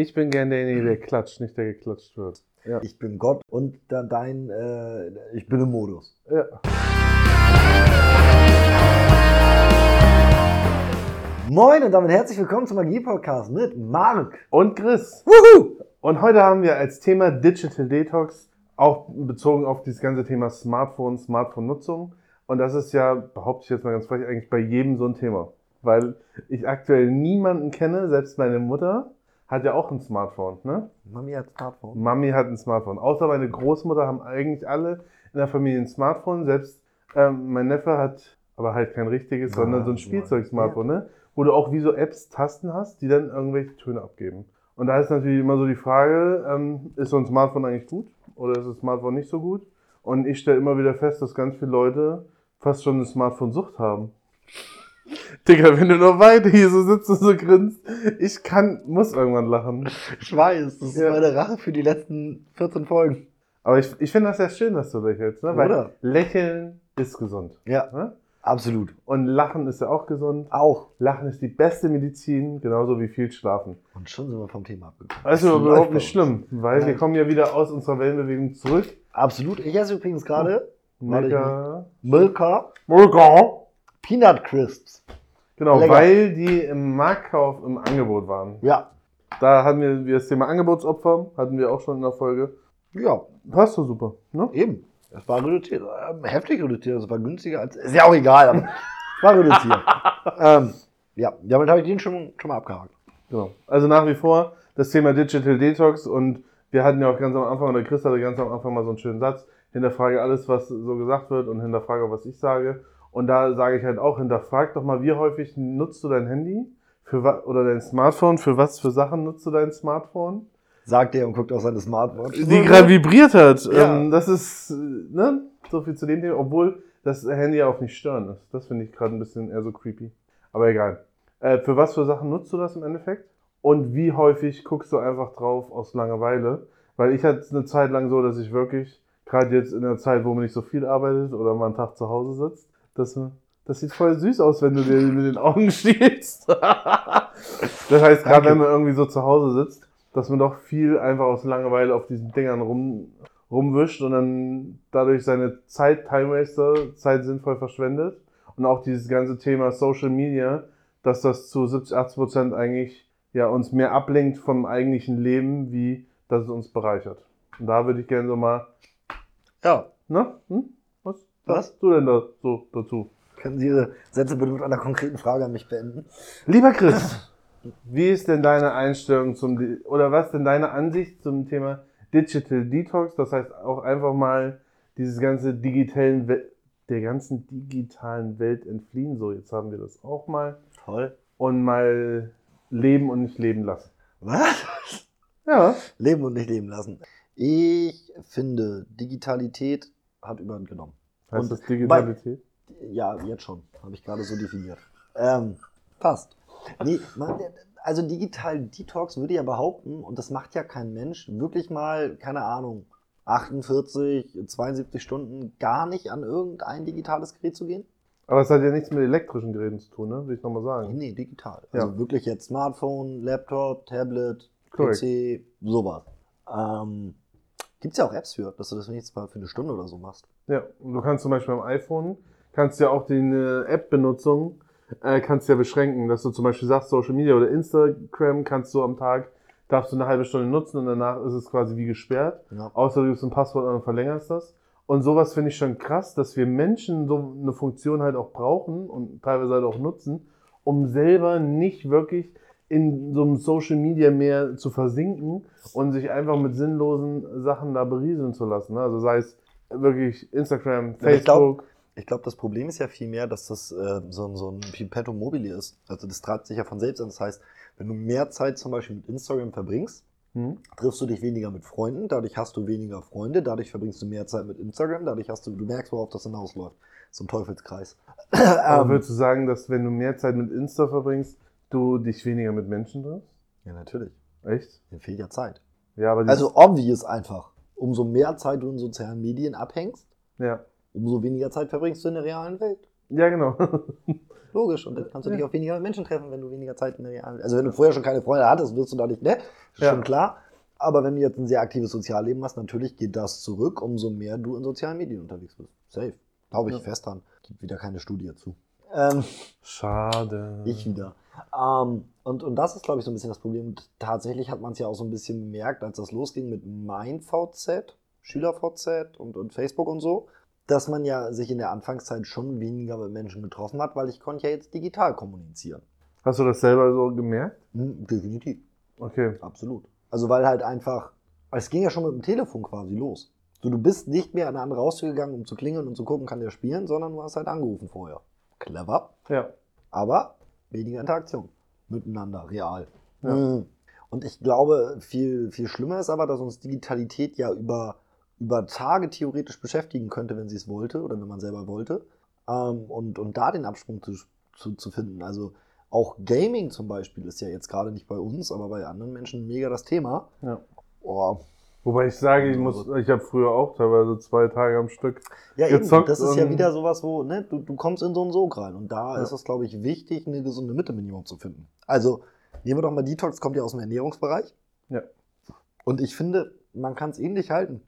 Ich bin gern derjenige, der klatscht, nicht der geklatscht wird. Ja. Ich bin Gott und dann dein, äh, ich bin im Modus. ja. Moin und damit herzlich willkommen zum Magie-Podcast mit Marc. Und Chris. Wuhu! Und heute haben wir als Thema Digital Detox, auch bezogen auf dieses ganze Thema Smartphone, Smartphone-Nutzung. Und das ist ja, behaupte ich jetzt mal ganz frech, eigentlich bei jedem so ein Thema. Weil ich aktuell niemanden kenne, selbst meine Mutter hat ja auch ein Smartphone, ne? Mami hat Smartphone. Mami hat ein Smartphone. Außer meine Großmutter haben eigentlich alle in der Familie ein Smartphone. Selbst ähm, mein Neffe hat aber halt kein richtiges, Ja, sondern so ein ja. Spielzeug-Smartphone, ne? Wo du auch wie so Apps Tasten hast, die dann irgendwelche Töne abgeben. Und da ist natürlich immer so die Frage, ähm, ist so ein Smartphone eigentlich gut oder ist das Smartphone nicht so gut? Und ich stelle immer wieder fest, dass ganz viele Leute fast schon eine Smartphone-Sucht haben. Digga, wenn du noch weiter hier so sitzt und so grinst, ich kann, muss irgendwann lachen. Ich weiß, das ist Ja. meine Rache für die letzten 14 Folgen. Aber ich, ich finde das ja schön, dass du lächelst, ne? Weil Oder? Lächeln ist gesund. Ja, Ne? absolut. Und Lachen ist ja auch gesund. Auch. Lachen ist die beste Medizin, genauso wie viel Schlafen. Und schon sind wir vom Thema abgekommen. Das ist überhaupt nicht schlimm, weil wir Nein. kommen ja wieder aus unserer Wellenbewegung zurück. Absolut. Ich esse übrigens gerade Mega. Milka Mega. Peanut Crisps. Genau, Lecker. weil die im Marktkauf im Angebot waren. Ja. Da hatten wir wir das Thema Angebotsopfer, hatten wir auch schon in der Folge. Ja, Passt so super, ne? eben. Es war reduziert. Ähm, heftig reduziert. Es war günstiger als. Ist ja auch egal, aber es war reduziert. ähm, ja, damit habe ich den schon, schon mal abgehakt. Genau. Also nach wie vor das Thema Digital Detox und wir hatten ja auch ganz am Anfang, oder Chris hatte ganz am Anfang mal so einen schönen Satz, hinterfrage alles, was so gesagt wird und hinterfrage was ich sage. Und da sage ich halt auch, hinterfrag doch mal, wie häufig nutzt du dein Handy für oder dein Smartphone, für was für Sachen nutzt du dein Smartphone? Sagt er und guckt auf seine Smartwatch. Die gerade vibriert hat. Ja. Ähm, das ist, ne, so viel zu dem Thema, obwohl das Handy ja auch nicht stören ist. Das finde ich gerade ein bisschen eher so creepy. Aber egal. Äh, für was für Sachen nutzt du das im Endeffekt? Und wie häufig guckst du einfach drauf aus Langeweile? Weil ich hatte eine Zeit lang so, dass ich wirklich, gerade jetzt in der Zeit, wo man nicht so viel arbeitet oder man einen Tag zu Hause sitzt, das, das sieht voll süß aus, wenn du dir mit den Augen stiehlst. das heißt, gerade wenn man irgendwie so zu Hause sitzt, dass man doch viel einfach aus Langeweile auf diesen Dingern rum, rumwischt und dann dadurch seine Zeit, Time Waster, Zeit sinnvoll verschwendet. Und auch dieses ganze Thema Social Media, dass das zu 70, 80 Prozent eigentlich ja, uns mehr ablenkt vom eigentlichen Leben, wie dass es uns bereichert. Und da würde ich gerne so mal, Ja. ne? Hm? Was? Sagst du denn da so dazu? Können Sie Ihre Sätze bitte mit einer konkreten Frage an mich beenden? Lieber Chris, wie ist denn deine Einstellung zum, oder was ist denn deine Ansicht zum Thema Digital Detox? Das heißt auch einfach mal dieses ganze digitalen, We der ganzen digitalen Welt entfliehen. So, jetzt haben wir das auch mal. Toll. Und mal leben und nicht leben lassen. Was? Ja. Leben und nicht leben lassen. Ich finde, Digitalität hat überhand genommen. Heißt Und das Digitalität? Ja, jetzt schon. Habe ich gerade so definiert. Ähm, passt. Nee, man, also digital Detox würde ja behaupten, und das macht ja kein Mensch, wirklich mal, keine Ahnung, 48, 72 Stunden gar nicht an irgendein digitales Gerät zu gehen? Aber es hat ja nichts mit elektrischen Geräten zu tun, ne? Will ich nochmal sagen. Nee, digital. Ja. Also wirklich jetzt Smartphone, Laptop, Tablet, Korrekt. PC, sowas. Ähm, Gibt es ja auch Apps für, dass du das wenigstens mal für eine Stunde oder so machst. Ja, und du kannst zum Beispiel am iPhone, kannst ja auch die äh, App-Benutzung, äh, kannst ja beschränken, dass du zum Beispiel sagst, Social Media oder Instagram kannst du am Tag, darfst du eine halbe Stunde nutzen und danach ist es quasi wie gesperrt. Ja. Außer du gibst ein Passwort an und verlängerst das. Und sowas finde ich schon krass, dass wir Menschen so eine Funktion halt auch brauchen und teilweise halt auch nutzen, um selber nicht wirklich in so einem Social Media mehr zu versinken und sich einfach mit sinnlosen Sachen da berieseln zu lassen. ne? Also sei es wirklich Instagram, Facebook. Ich glaube, das Problem ist ja vielmehr, dass das äh, so, so ein Pipetto mobile ist. Also das treibt sich ja von selbst an. Das heißt, wenn du mehr Zeit zum Beispiel mit Instagram verbringst, Hm? triffst du dich weniger mit Freunden, dadurch hast du weniger Freunde, dadurch verbringst du mehr Zeit mit Instagram, dadurch hast du, du merkst, worauf das hinausläuft. So ein Teufelskreis. Aber Ähm, würdest du sagen, dass wenn du mehr Zeit mit Insta verbringst, du dich weniger mit Menschen triffst? ja, natürlich. Echt? Mir fehlt ja Zeit. Ja, aber Also obvious einfach. Umso mehr Zeit du in sozialen Medien abhängst, ja. umso weniger Zeit verbringst du in der realen Welt. Ja, genau. Logisch. Und dann kannst du dich auf weniger Menschen treffen, wenn du weniger Zeit in der realen Also wenn du vorher schon keine Freunde hattest, wirst du da nicht, ne? Ist Ja. schon klar. Aber wenn du jetzt ein sehr aktives Sozialleben hast, natürlich geht das zurück, umso mehr du in sozialen Medien unterwegs bist. Safe. Glaube ich Ja. fest dran. Gibt wieder keine Studie dazu. Ähm, Schade. ich wieder. Ähm, und, und das ist, glaube ich, so ein bisschen das Problem. Und tatsächlich hat man es ja auch so ein bisschen bemerkt, als das losging mit MeinVZ, SchülerVZ und, und Facebook und so, dass man ja sich in der Anfangszeit schon weniger mit Menschen getroffen hat, weil ich konnte ja jetzt digital kommunizieren. Hast du das selber so gemerkt? Hm, definitiv. Okay. Absolut. Also weil halt einfach, es ging ja schon mit dem Telefon quasi los. So, du bist nicht mehr an eine andere Haustür gegangen, um zu klingeln und zu gucken, kann der spielen, sondern du hast halt angerufen vorher. Clever, Ja. aber weniger Interaktion miteinander, real. Ja. Mhm. Und ich glaube, viel, viel schlimmer ist aber, dass uns Digitalität ja über, über Tage theoretisch beschäftigen könnte, wenn sie es wollte oder wenn man selber wollte. Ähm, und, und da den Absprung zu, zu, zu finden. Also auch Gaming zum Beispiel ist ja jetzt gerade nicht bei uns, aber bei anderen Menschen mega das Thema. Ja. Oh. Wobei ich sage, ich muss, ich habe früher auch teilweise zwei Tage am Stück. Ja, eben. Das ist ja wieder sowas, wo ne, du, du kommst in so einen Sog rein. Und da Ja. ist es, glaube ich, wichtig, eine gesunde Mitte Minimum zu finden. Also, nehmen wir doch mal Detox, kommt ja aus dem Ernährungsbereich. Ja. Und ich finde, man kann es ähnlich halten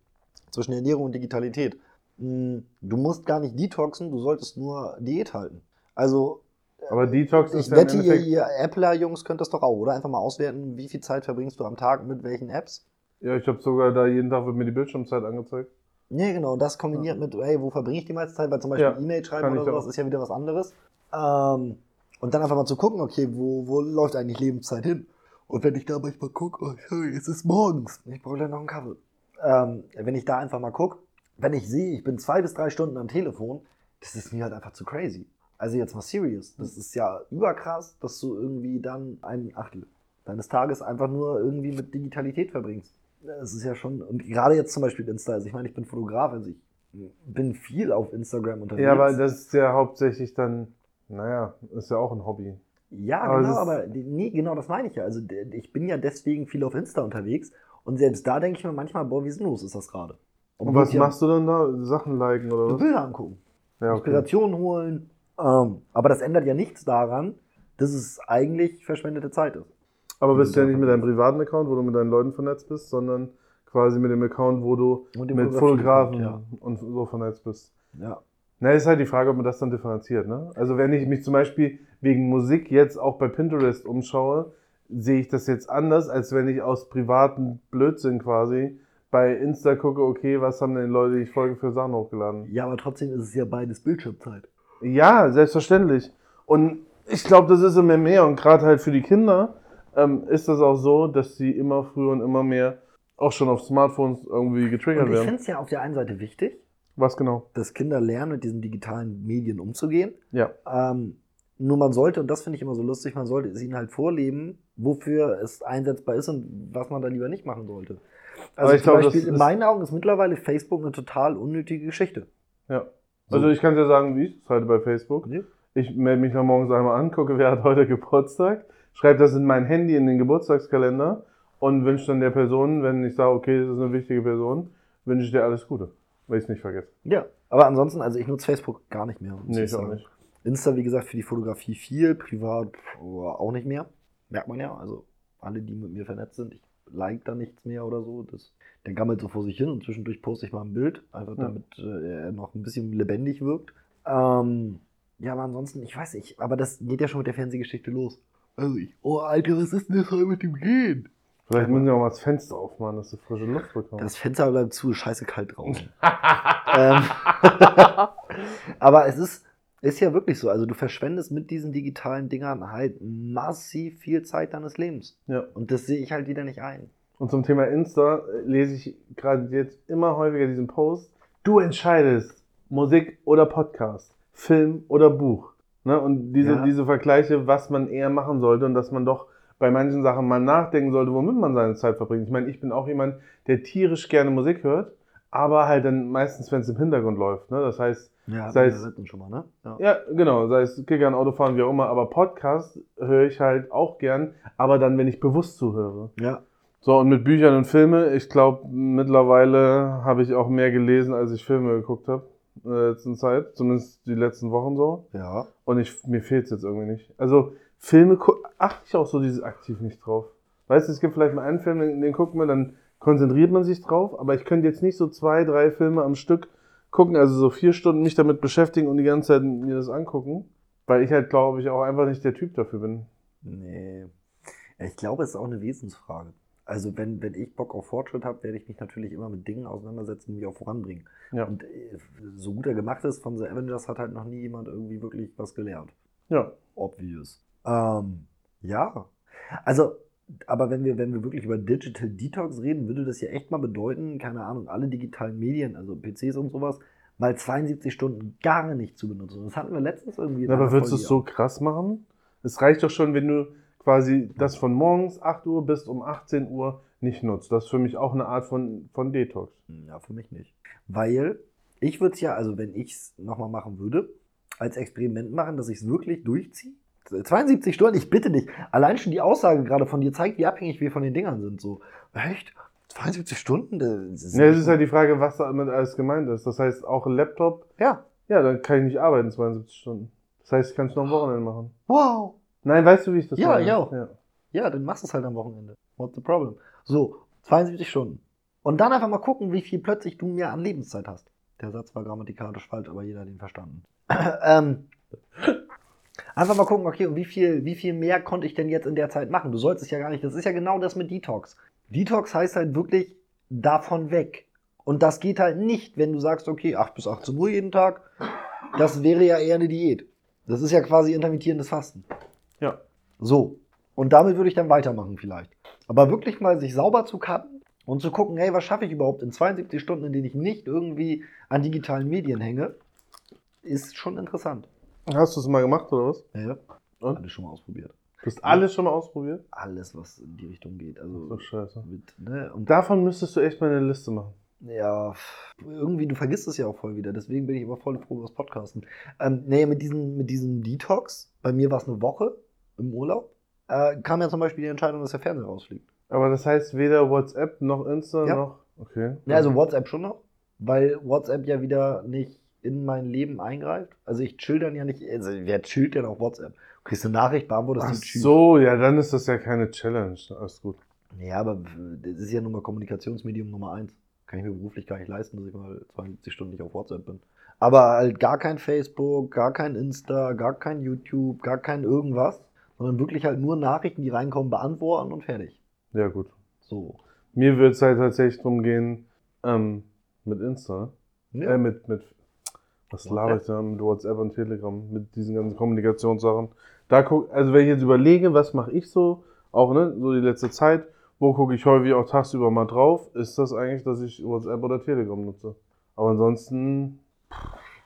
zwischen Ernährung und Digitalität. Mm, Du musst gar nicht detoxen, du solltest nur Diät halten. Also, Aber Detox ist ich wette, ihr, ihr Appler-Jungs könnt das doch auch, oder? Einfach mal auswerten, wie viel Zeit verbringst du am Tag mit welchen Apps? Ja, ich habe sogar da jeden Tag wird mir die Bildschirmzeit angezeigt. Ja, genau, das kombiniert mit, hey, wo verbringe ich die meiste Zeit? Weil zum Beispiel Ja, E-Mail schreiben oder sowas auch. ist ja wieder was anderes. Ähm, und dann einfach mal zu gucken, okay, wo, wo läuft eigentlich Lebenszeit hin? Und wenn ich da manchmal gucke, oh, sorry, es ist morgens. Ich brauche gleich noch einen Kaffee. Ähm, wenn ich da einfach mal gucke, wenn ich sehe, ich bin zwei bis drei Stunden am Telefon, das ist mir halt einfach zu crazy. Also jetzt mal serious. Das ist ja überkrass, dass du irgendwie dann ein Achtel deines Tages einfach nur irgendwie mit Digitalität verbringst. Das ist ja schon, und gerade jetzt zum Beispiel Insta, also ich meine, ich bin Fotograf, also ich bin viel auf Instagram unterwegs. Ja, aber das ist ja hauptsächlich dann, naja, ist ja auch ein Hobby. Ja, Aber es genau, aber nee, genau das meine ich ja. Also ich bin ja deswegen viel auf Insta unterwegs und selbst da denke ich mir manchmal, boah, wie sinnlos ist das gerade? Und was machst du denn da? Sachen liken oder du? was? Bilder angucken, Ja, okay. Inspiration holen. Ähm, aber das ändert ja nichts daran, dass es eigentlich verschwendete Zeit ist. Aber bist du ja nicht mit deinem privaten Account, wo du mit deinen Leuten vernetzt bist, sondern quasi mit dem Account, wo du mit Fotografen Ja. und so vernetzt bist. ja. Na, ist halt die Frage, ob man das dann differenziert. Ne? Also wenn ich mich zum Beispiel wegen Musik jetzt auch bei Pinterest umschaue, sehe ich das jetzt anders, als wenn ich aus privaten Blödsinn quasi bei Insta gucke, okay, was haben denn die Leute, die ich folge, für Sachen hochgeladen. ja, aber trotzdem ist es ja beides Bildschirmzeit. Ja, selbstverständlich. Und ich glaube, das ist immer mehr. Und gerade halt für die Kinder ähm, ist das auch so, dass sie immer früher und immer mehr auch schon auf Smartphones irgendwie getriggert Und ich werden. finde es ja auf der einen Seite wichtig, Was genau? dass Kinder lernen, mit diesen digitalen Medien umzugehen. Ja. Ähm, nur man sollte, und das finde ich immer so lustig, man sollte es ihnen halt vorleben, wofür es einsetzbar ist und was man da lieber nicht machen sollte. Also ich zum glaube, das Beispiel in meinen Augen ist mittlerweile Facebook eine total unnötige Geschichte. Ja. So. Also ich kann dir sagen, wie ich es halte bei Facebook. Ja. Ich melde mich dann morgens einmal an, gucke, wer hat heute Geburtstag, schreibe das in mein Handy in den Geburtstagskalender und wünsche dann der Person, wenn ich sage, okay, das ist eine wichtige Person, wünsche ich dir alles Gute, weil ich es nicht vergesse. Ja. Aber ansonsten, also ich nutze Facebook gar nicht mehr. Nee, ich auch nicht. Insta, wie gesagt, für die Fotografie viel, privat auch nicht mehr. Merkt man ja. Also alle, die mit mir vernetzt sind, ich like da nichts mehr oder so. Das, der gammelt so vor sich hin und zwischendurch poste ich mal ein Bild, einfach Ja. damit äh, er noch ein bisschen lebendig wirkt. Ähm, ja, aber ansonsten, ich weiß nicht, aber das geht ja schon mit der Fernsehgeschichte los. Also ich, oh Alter, was ist denn das heute mit dem Gehen? Vielleicht müssen wir auch mal das Fenster aufmachen, dass du frische Luft bekommst. Das Fenster bleibt zu, scheiße kalt draußen. ähm, aber es ist, ist ja wirklich so. Also du verschwendest mit diesen digitalen Dingern halt massiv viel Zeit deines Lebens. ja. Und das sehe ich halt wieder nicht ein. Und zum Thema Insta äh, lese ich gerade jetzt immer häufiger diesen Post. Du entscheidest Musik oder Podcast, Film oder Buch. Ne? Und diese, Ja. diese Vergleiche, was man eher machen sollte und dass man doch bei manchen Sachen mal nachdenken sollte, womit man seine Zeit verbringt. Ich meine, ich bin auch jemand, der tierisch gerne Musik hört, aber halt dann meistens, wenn es im Hintergrund läuft. Ne? Das heißt, Ja, Sei es- schon mal, ne? Ja. ja, genau, sei es Kickern, Autofahren, wie auch immer, aber Podcast höre ich halt auch gern, aber dann, wenn ich bewusst zuhöre. ja. So, und mit Büchern und Filme, ich glaube, mittlerweile habe ich auch mehr gelesen, als ich Filme geguckt habe. In der letzten Zeit, zumindest die letzten Wochen so. Ja. Und ich, mir fehlt es jetzt irgendwie nicht. Also Filme achte ich auch so dieses aktiv nicht drauf. Weißt du, es gibt vielleicht mal einen Film, den, den guckt man, dann konzentriert man sich drauf, aber ich könnte jetzt nicht so zwei, drei Filme am Stück gucken, also so vier Stunden mich damit beschäftigen und die ganze Zeit mir das angucken, weil ich halt, glaube ich, auch einfach nicht der Typ dafür bin. Nee. Ich glaube, es ist auch eine Wesensfrage. Also wenn, wenn ich Bock auf Fortschritt habe, werde ich mich natürlich immer mit Dingen auseinandersetzen, die mich auch voranbringen. Ja. Und äh, so gut er gemacht ist, von The Avengers hat halt noch nie jemand irgendwie wirklich was gelernt. Ja. Obvious. Ähm, ja. Also, aber wenn wir, wenn wir wirklich über Digital Detox reden, würde das ja echt mal bedeuten, keine Ahnung, alle digitalen Medien, also PCs und sowas, mal 72 Stunden gar nicht zu benutzen. Das hatten wir letztens irgendwie. Ja, aber würdest du es so krass machen? Es reicht doch schon, wenn du quasi das von morgens 8 Uhr bis um 18 Uhr nicht nutzt. Das ist für mich auch eine Art von, von Detox. Ja, für mich nicht. Weil ich würde es ja, also wenn ich es nochmal machen würde, als Experiment machen, dass ich es wirklich durchziehe. 72 Stunden, ich bitte dich. Allein schon die Aussage gerade von dir zeigt, wie abhängig wir von den Dingern sind. So, echt? 72 Stunden? Das ist Ja, es ist halt die Frage, was damit alles gemeint ist. Das heißt, auch ein Laptop, ja. ja, dann kann ich nicht arbeiten 72 Stunden. Das heißt, ich kann es noch am Wochenende machen. Wow. Nein, weißt du, wie ich das Ja, meine? auch. Ja. Ja, dann machst du es halt am Wochenende. What's the problem? So, 72 Stunden. Und dann einfach mal gucken, wie viel plötzlich du mehr an Lebenszeit hast. Der Satz war grammatikalisch falsch, aber jeder hat ihn verstanden. ähm, einfach mal gucken, okay, und wie viel, wie viel mehr konnte ich denn jetzt in der Zeit machen? Du sollst es ja gar nicht. Das ist ja genau das mit Detox. Detox heißt halt wirklich davon weg. Und das geht halt nicht, wenn du sagst, okay, 8 bis 18 Uhr jeden Tag. Das wäre ja eher eine Diät. Das ist ja quasi intermittierendes Fasten. Ja. So. Und damit würde ich dann weitermachen vielleicht. Aber wirklich mal sich sauber zu cutten und zu gucken, hey, was schaffe ich überhaupt in 72 Stunden, in denen ich nicht irgendwie an digitalen Medien hänge, ist schon interessant. Hast du es mal gemacht oder was? Ja, ja. Und? Alles schon mal ausprobiert. Du hast alles schon mal ausprobiert? Alles, was in die Richtung geht. Also so, scheiße. mit, ne? Und Davon müsstest du echt mal eine Liste machen. ja, irgendwie, du vergisst es ja auch voll wieder. Deswegen bin ich immer voll froh über das Podcasten. Ähm, nee, mit diesem, mit diesem Detox, bei mir war es eine Woche im Urlaub, äh, kam ja zum Beispiel die Entscheidung, dass der Fernseher rausfliegt. Aber das heißt weder WhatsApp noch Insta Ja. noch. Okay. Ja, also WhatsApp schon noch, weil WhatsApp ja wieder nicht in mein Leben eingreift. Also ich chill dann ja nicht, also wer chillt denn auf WhatsApp? Du kriegst eine Nachricht, beantwortest Ach du tschüss. so, ja, dann ist das ja keine Challenge. Alles gut. Ja, aber das ist ja nun mal Kommunikationsmedium Nummer eins. Kann ich mir beruflich gar nicht leisten, dass ich mal 72 Stunden nicht auf WhatsApp bin. Aber halt gar kein Facebook, gar kein Insta, gar kein YouTube, gar kein irgendwas, sondern wirklich halt nur Nachrichten, die reinkommen, beantworten und fertig. Ja, gut. So. Mir wird es halt tatsächlich darum gehen, ähm, mit Insta, Ja. äh, mit, mit, was laber ich da, mit WhatsApp und Telegram, mit diesen ganzen Kommunikationssachen. Da guck, also wenn ich jetzt überlege, was mache ich so, auch ne, so die letzte Zeit, wo gucke ich häufig auch tagsüber mal drauf, ist das eigentlich, dass ich WhatsApp oder Telegram nutze. Aber ansonsten,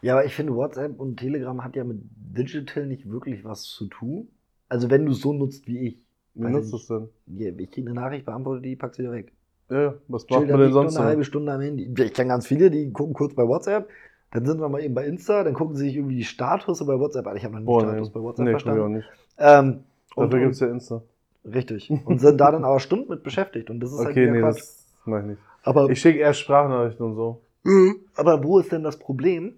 Ja, aber ich finde, WhatsApp und Telegram hat ja mit Digital nicht wirklich was zu tun. Also wenn du es so nutzt wie ich. wie nutzt du es denn? Ich kriege eine Nachricht, beantworte die, pack sie wieder weg. Ja, was macht dann man denn sonst eine halbe Stunde am Handy. Ich kenne ganz viele, die gucken kurz bei WhatsApp, dann sind wir mal eben bei Insta, dann gucken sie sich irgendwie die Statusse bei WhatsApp an. Ich habe noch nie Boah, Status nee, bei WhatsApp nee kann ich auch verstanden. nicht. Ähm, und, Dafür und, gibt's ja Insta. richtig. Und sind da dann aber Stunden mit beschäftigt. Und das ist halt Okay, wieder nee, Quatsch. das mach ich nicht. aber, Ich schicke erst Sprachnachrichten und so. Mhm. aber wo ist denn das Problem?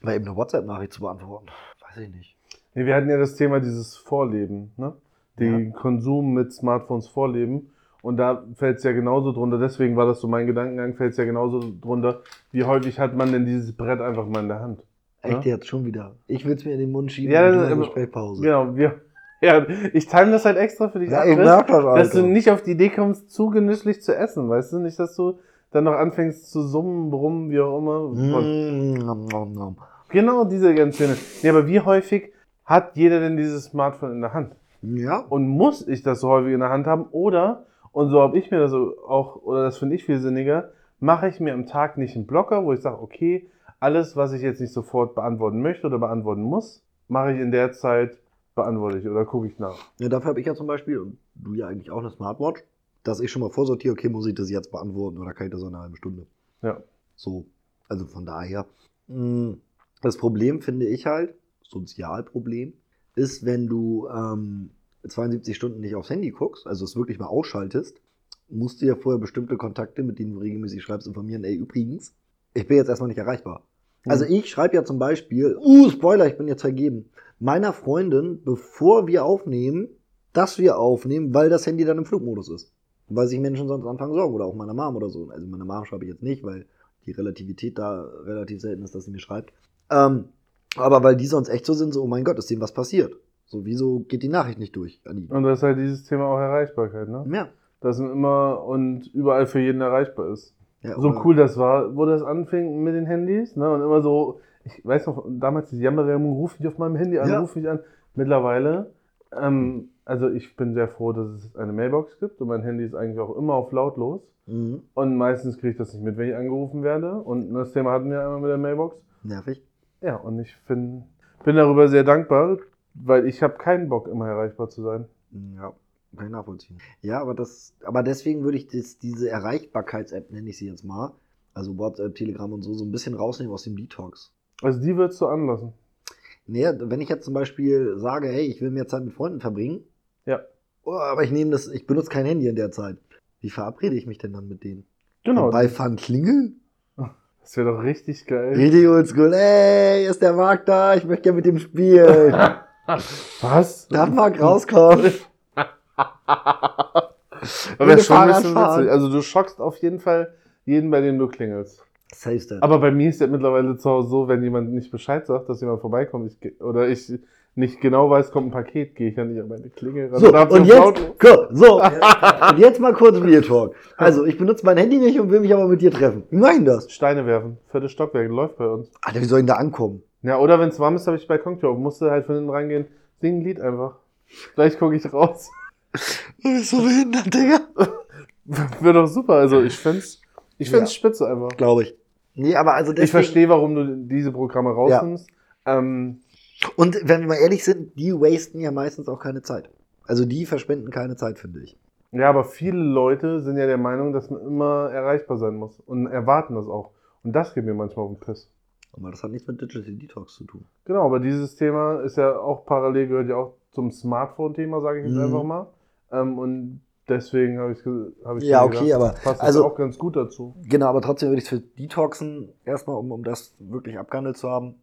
Weil eben eine WhatsApp-Nachricht zu beantworten. Weiß ich nicht. Nee, wir hatten ja das Thema dieses Vorleben, ne? Die Konsum mit Smartphones vorleben. Und da fällt es ja genauso drunter, deswegen war das so mein Gedankengang, fällt es ja genauso drunter, wie häufig hat man denn dieses Brett einfach mal in der Hand. Echt Ja? jetzt schon wieder. Ich will es mir in den Mund schieben Ja, eine aber- Sprechpause. Genau, wir, ja, ich time das halt extra für dich Ja, ab, ich Chris, merk das, Alter. dass du nicht auf die Idee kommst, zu genüsslich zu essen, weißt du? Nicht, dass du dann noch anfängst zu summen, brummen, wie auch immer. Mm, nom, nom, nom. Genau diese ganzen Dinge. Nee, aber wie häufig hat jeder denn dieses Smartphone in der Hand? Ja. Und muss ich das so häufig in der Hand haben? Oder, und so habe ich mir das auch, oder das finde ich viel sinniger, mache ich mir am Tag nicht einen Blocker, wo ich sage, okay, alles, was ich jetzt nicht sofort beantworten möchte oder beantworten muss, mache ich in der Zeit, beantworte ich oder gucke ich nach. Ja, dafür habe ich ja zum Beispiel, und du ja eigentlich auch eine Smartwatch, dass ich schon mal vorsortiere, okay, muss ich das jetzt beantworten oder kann ich das in einer halben Stunde? Ja. So, also von daher. mh, Das Problem finde ich halt, Sozialproblem, ist, wenn du ähm, 72 Stunden nicht aufs Handy guckst, also es wirklich mal ausschaltest, musst du ja vorher bestimmte Kontakte, mit denen du regelmäßig schreibst, informieren, ey, übrigens, ich bin jetzt erstmal nicht erreichbar. Also ich schreibe ja zum Beispiel, uh, Spoiler, ich bin jetzt vergeben, meiner Freundin, bevor wir aufnehmen, dass wir aufnehmen, weil das Handy dann im Flugmodus ist. Weil sich Menschen sonst anfangen sorgen oder auch meiner Mom oder so. Also meiner Mom schreibe ich jetzt nicht, weil die Relativität da relativ selten ist, dass sie mir schreibt. Ähm, aber weil die sonst echt so sind, so, oh mein Gott, ist dem was passiert. So, wieso geht die Nachricht nicht durch an die? Und das ist halt dieses Thema auch Erreichbarkeit, ne? Ja. Dass man immer und überall für jeden erreichbar ist. ja So cool das war, wo das anfing mit den Handys, ne? Und immer so, ich weiß noch, damals diese Jammerwerbung, ruf mich auf meinem Handy an, Ja. ruf mich an. Mittlerweile, ähm, also ich bin sehr froh, dass es eine Mailbox gibt und mein Handy ist eigentlich auch immer auf lautlos. Mhm. Und meistens kriege ich das nicht mit, wenn ich angerufen werde. Und das Thema hatten wir einmal mit der Mailbox. Nervig. Ja, und ich bin, bin darüber sehr dankbar, weil ich habe keinen Bock, immer erreichbar zu sein. Ja, kann ich nachvollziehen. Ja, aber das, aber deswegen würde ich das, diese Erreichbarkeits-App, nenne ich sie jetzt mal, also WhatsApp, Telegram und so, so ein bisschen rausnehmen aus dem Detox. Also die würdest du anlassen. Naja, wenn ich jetzt zum Beispiel sage, hey, ich will mehr Zeit mit Freunden verbringen, Ja. oh, aber ich nehme das, ich benutze kein Handy in der Zeit. Wie verabrede ich mich denn dann mit denen? Genau. Vorbeifahren Klingel? Das wäre doch richtig geil. Richtig oldschool. Ey, ist der Marc da? Ich möchte gerne mit dem spielen. Was? Darf Marc rauskommen? Aber schon ein bisschen witzig. Also du schockst auf jeden Fall jeden, bei dem du klingelst. Safe that. Aber bei mir ist ja mittlerweile zu Hause so, wenn jemand nicht Bescheid sagt, dass jemand vorbeikommt, ich, oder ich nicht genau weiß, kommt ein Paket, gehe ich ja nicht an meine Klingel ran. So, und jetzt. Cool, so, und jetzt mal kurz Real Talk. Also, ich benutze mein Handy nicht und will mich aber mit dir treffen. Wie mach ich denn das? Steine werfen. Viertes Stockwerk läuft bei uns. Alter, wie soll ich denn da ankommen? Ja, oder wenn es warm ist, habe ich Balkontür auf. Musste halt von hinten reingehen. Sing ein Lied einfach. Gleich gucke ich raus. Du bist so behindert, Digga. Wäre doch super. Also ich find's, ich find's Ja. spitze einfach. Glaube ich. Nee, aber also deswegen, Ich verstehe, warum du diese Programme rausnimmst. Ähm, Und wenn wir mal ehrlich sind, die wasten ja meistens auch keine Zeit. Also die verschwenden keine Zeit, finde ich. ja, aber viele Leute sind ja der Meinung, dass man immer erreichbar sein muss und erwarten das auch. Und das geht mir manchmal auf den Piss. Aber das hat nichts mit Digital Detox zu tun. Genau, aber dieses Thema ist ja auch parallel, gehört ja auch zum Smartphone-Thema, sage ich jetzt Mhm. einfach mal. Ähm, und deswegen habe ich, hab ich Ja, okay, gedacht, aber passt also- auch ganz gut dazu, Genau, aber trotzdem würde ich es für Detoxen erstmal, um, um das wirklich abgehandelt zu haben,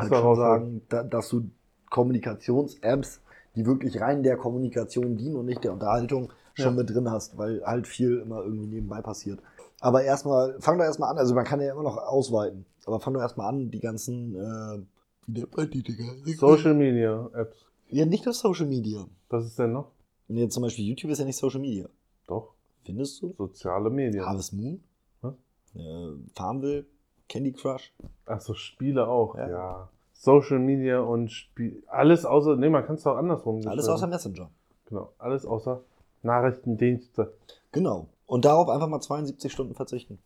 das halt schon sagen, da, dass du Kommunikations-Apps, die wirklich rein der Kommunikation dienen und nicht der Unterhaltung, schon Ja. mit drin hast, weil halt viel immer irgendwie nebenbei passiert. Aber erstmal, fang doch erstmal an, also man kann ja immer noch ausweiten, aber fang doch erstmal an, die ganzen, äh, die? Social Media Apps. Ja, nicht nur Social Media. Was ist denn noch? Nee, zum Beispiel YouTube ist ja nicht Social Media. Doch, Findest du? soziale Medien. Harvest Moon? Was? Äh, Farmville? Candy Crush? Achso, Spiele auch, Ja. ja. Social Media und Spiel. Alles außer. Nee, man kann es auch andersrum Alles gestalten. außer Messenger. Genau, alles außer Nachrichtendienste. Genau. Und darauf einfach mal 72 Stunden verzichten.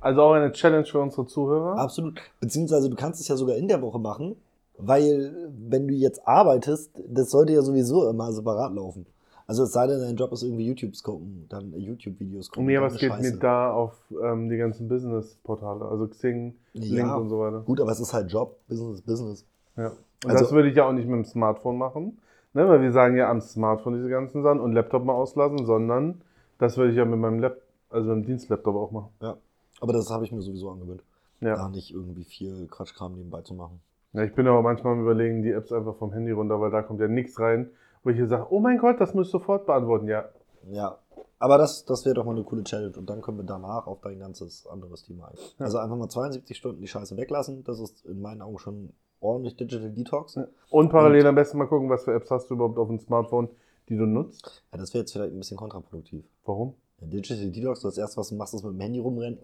Also auch eine Challenge für unsere Zuhörer. Absolut. Beziehungsweise du kannst es ja sogar in der Woche machen, weil wenn du jetzt arbeitest, das sollte ja sowieso immer separat laufen. Also es sei denn, dein Job ist irgendwie YouTubes gucken, dann YouTube-Videos gucken. Nee, aber es geht Scheiße. mir da auf ähm, die ganzen Business-Portale, also Xing, Ja. Link und so weiter. Gut, aber es ist halt Job, Business Business. Ja. Und Also- das würde ich ja auch nicht mit dem Smartphone machen, ne? weil wir sagen ja am Smartphone diese ganzen Sachen und Laptop mal auslassen, sondern das würde ich ja mit meinem Lap also mit dem Dienstlaptop auch machen. Ja. Aber das habe ich mir sowieso angewöhnt. Ja. Da nicht irgendwie viel Quatschkram nebenbei zu machen. ja. Ich bin aber manchmal am überlegen, die Apps einfach vom Handy runter, weil da kommt ja nichts rein, wo ich hier sage, oh mein Gott, das muss ich sofort beantworten. Ja, Ja. Aber das, das wäre doch mal eine coole Challenge. Und dann können wir danach auf dein ganzes anderes Thema ein. Ja. Also einfach mal 72 Stunden die Scheiße weglassen. Das ist in meinen Augen schon ordentlich Digital Detox. Und parallel Und- am besten mal gucken, was für Apps hast du überhaupt auf dem Smartphone, die du nutzt. Ja, das wäre jetzt vielleicht ein bisschen kontraproduktiv. Warum? Ja, Digital Detox, das erste, was du machst, ist mit dem Handy rumrennen.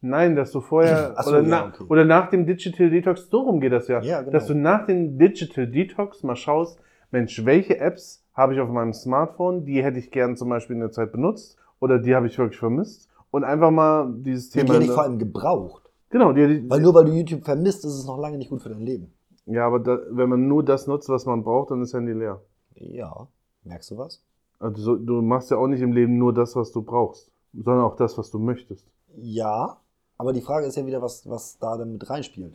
Nein, dass du vorher so, oder, ja, na, okay. oder nach dem Digital Detox, so rum geht das ja. Ja, genau. Dass du nach dem Digital Detox mal schaust, Mensch, welche Apps habe ich auf meinem Smartphone, die hätte ich gern zum Beispiel in der Zeit benutzt oder die habe ich wirklich vermisst und einfach mal dieses Die Thema. ja nicht vor allem gebraucht. genau, die, die, Weil nur weil du YouTube vermisst, ist es noch lange nicht gut für dein Leben. ja, aber da, wenn man nur das nutzt, was man braucht, dann ist Handy leer. Ja. Merkst du was? Also so, du machst ja auch nicht im Leben nur das, was du brauchst, sondern auch das, was du möchtest. Ja. Aber die Frage ist ja wieder, was, was da dann mit reinspielt.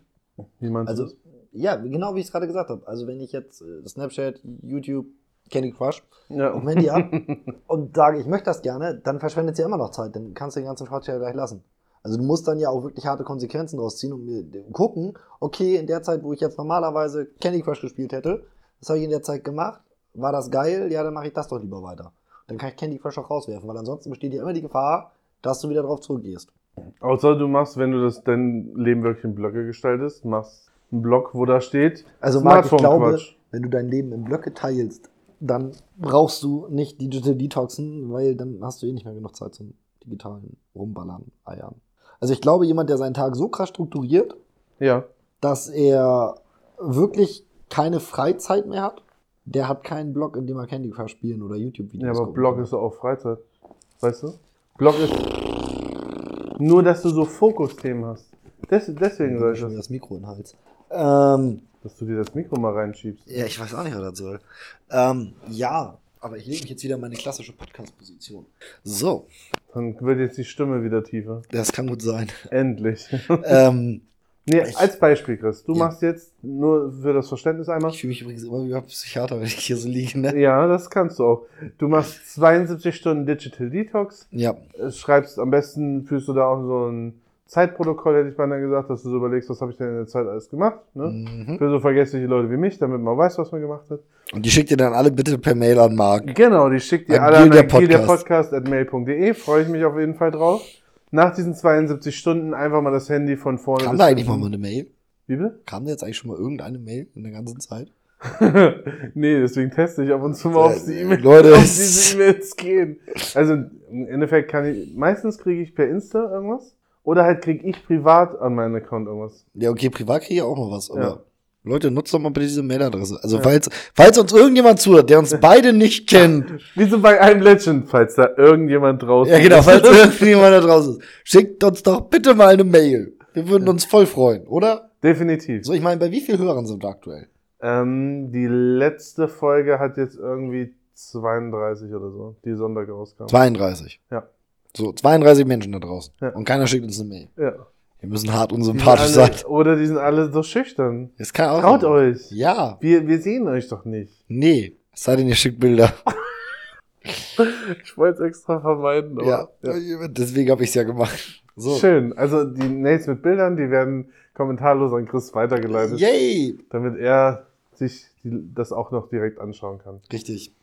Wie meinst Also, du? Ja, genau wie ich es gerade gesagt habe. Also, wenn ich jetzt äh, Snapchat, YouTube, Candy Crush Ja. dem Handy ab und sage, ich möchte das gerne, dann verschwendet sie ja immer noch Zeit. Dann kannst du den ganzen Quatsch ja gleich lassen. Also du musst dann ja auch wirklich harte Konsequenzen draus ziehen und mir gucken, okay, in der Zeit, wo ich jetzt normalerweise Candy Crush gespielt hätte, das habe ich in der Zeit gemacht, war das geil, ja, dann mache ich das doch lieber weiter. Dann kann ich Candy Crush auch rauswerfen, weil ansonsten besteht ja immer die Gefahr, dass du wieder drauf zurückgehst. Außer du machst, wenn du das dein Leben wirklich in Blöcke gestaltest, machst einen Block, wo da steht. Also Marc, ich glaube, wenn du dein Leben in Blöcke teilst, dann brauchst du nicht Digital Detoxen, weil dann hast du eh nicht mehr genug Zeit zum digitalen Rumballern, Eiern. Also ich glaube, jemand, der seinen Tag so krass strukturiert, Ja. dass er wirklich keine Freizeit mehr hat, der hat keinen Blog, in dem er Candy Crush spielen oder YouTube-Videos Ja, aber gucken Blog ist auch Freizeit. Weißt du? Blog ist. Nur, dass du so Fokusthemen hast. Des, deswegen sag ich das. das Mikro in den Hals. Ähm, Dass du dir das Mikro mal reinschiebst. ja, ich weiß auch nicht, was das soll. Ähm, ja, aber ich lege mich jetzt wieder in meine klassische Podcast-Position. So, Dann wird jetzt die Stimme wieder tiefer. das kann gut sein. Endlich. ähm, nee, Ich- als Beispiel, Chris. Du Ja. machst jetzt nur für das Verständnis einmal. ich fühle mich übrigens immer wie ein Psychiater, wenn ich hier so liege, ne? Ja, das kannst du auch. Du machst 72 Stunden Digital Detox. Ja, Äh, Schreibst am besten, führst du da auch so ein Zeitprotokoll, hätte ich beinahe gesagt, dass du so überlegst, was habe ich denn in der Zeit alles gemacht. Ne? mhm. Für so vergessliche Leute wie mich, damit man weiß, was man gemacht hat. Und die schickt ihr dann alle bitte per Mail an Marc. Genau, die schickt ihr alle an Gilder Podcast. Freue ich mich auf jeden Fall drauf. Nach diesen 72 Stunden einfach mal das Handy von vorne Kam da eigentlich mal hinten- eine Mail? Wie bitte? Kam da jetzt eigentlich schon mal irgendeine Mail in der ganzen Zeit? nee, deswegen teste ich ab und zu mal, ob die Äh, E-Mails Leute, es- diese E-Mails gehen. Also im Endeffekt kann ich, meistens kriege ich per Insta irgendwas oder halt kriege ich privat an meinen Account irgendwas. Ja, okay, privat kriege ich auch mal was, aber Ja. Leute, nutzt doch mal bitte diese Mailadresse. Also, Ja. falls, falls uns irgendjemand zuhört, der uns beide nicht kennt, Wie so bei einem Legend, falls da irgendjemand draußen ja genau, ist. falls irgendjemand da draußen ist, schickt uns doch bitte mal eine Mail. Wir würden uns voll freuen, oder? Definitiv. So, ich meine, bei wie vielen Hörern sind wir aktuell? Ähm, die letzte Folge hat jetzt irgendwie 32 oder so, die Sonntag rauskam. 32. Ja. So, 32 Menschen da draußen. Ja. Und keiner schickt uns eine Mail. Ja. Wir müssen hart unsympathisch sein. alle, oder die sind alle so schüchtern. Das kann auch Traut sein. euch. Ja. Wir, wir sehen euch doch nicht. Nee. Es sei denn, ihr schickt Bilder. Ich wollte es extra vermeiden. Aber, Ja. ja. Deswegen habe ich es ja gemacht. So. Schön. Also die Mails mit Bildern, die werden kommentarlos an Chris weitergeleitet, Yay! damit er sich die, das auch noch direkt anschauen kann. Richtig.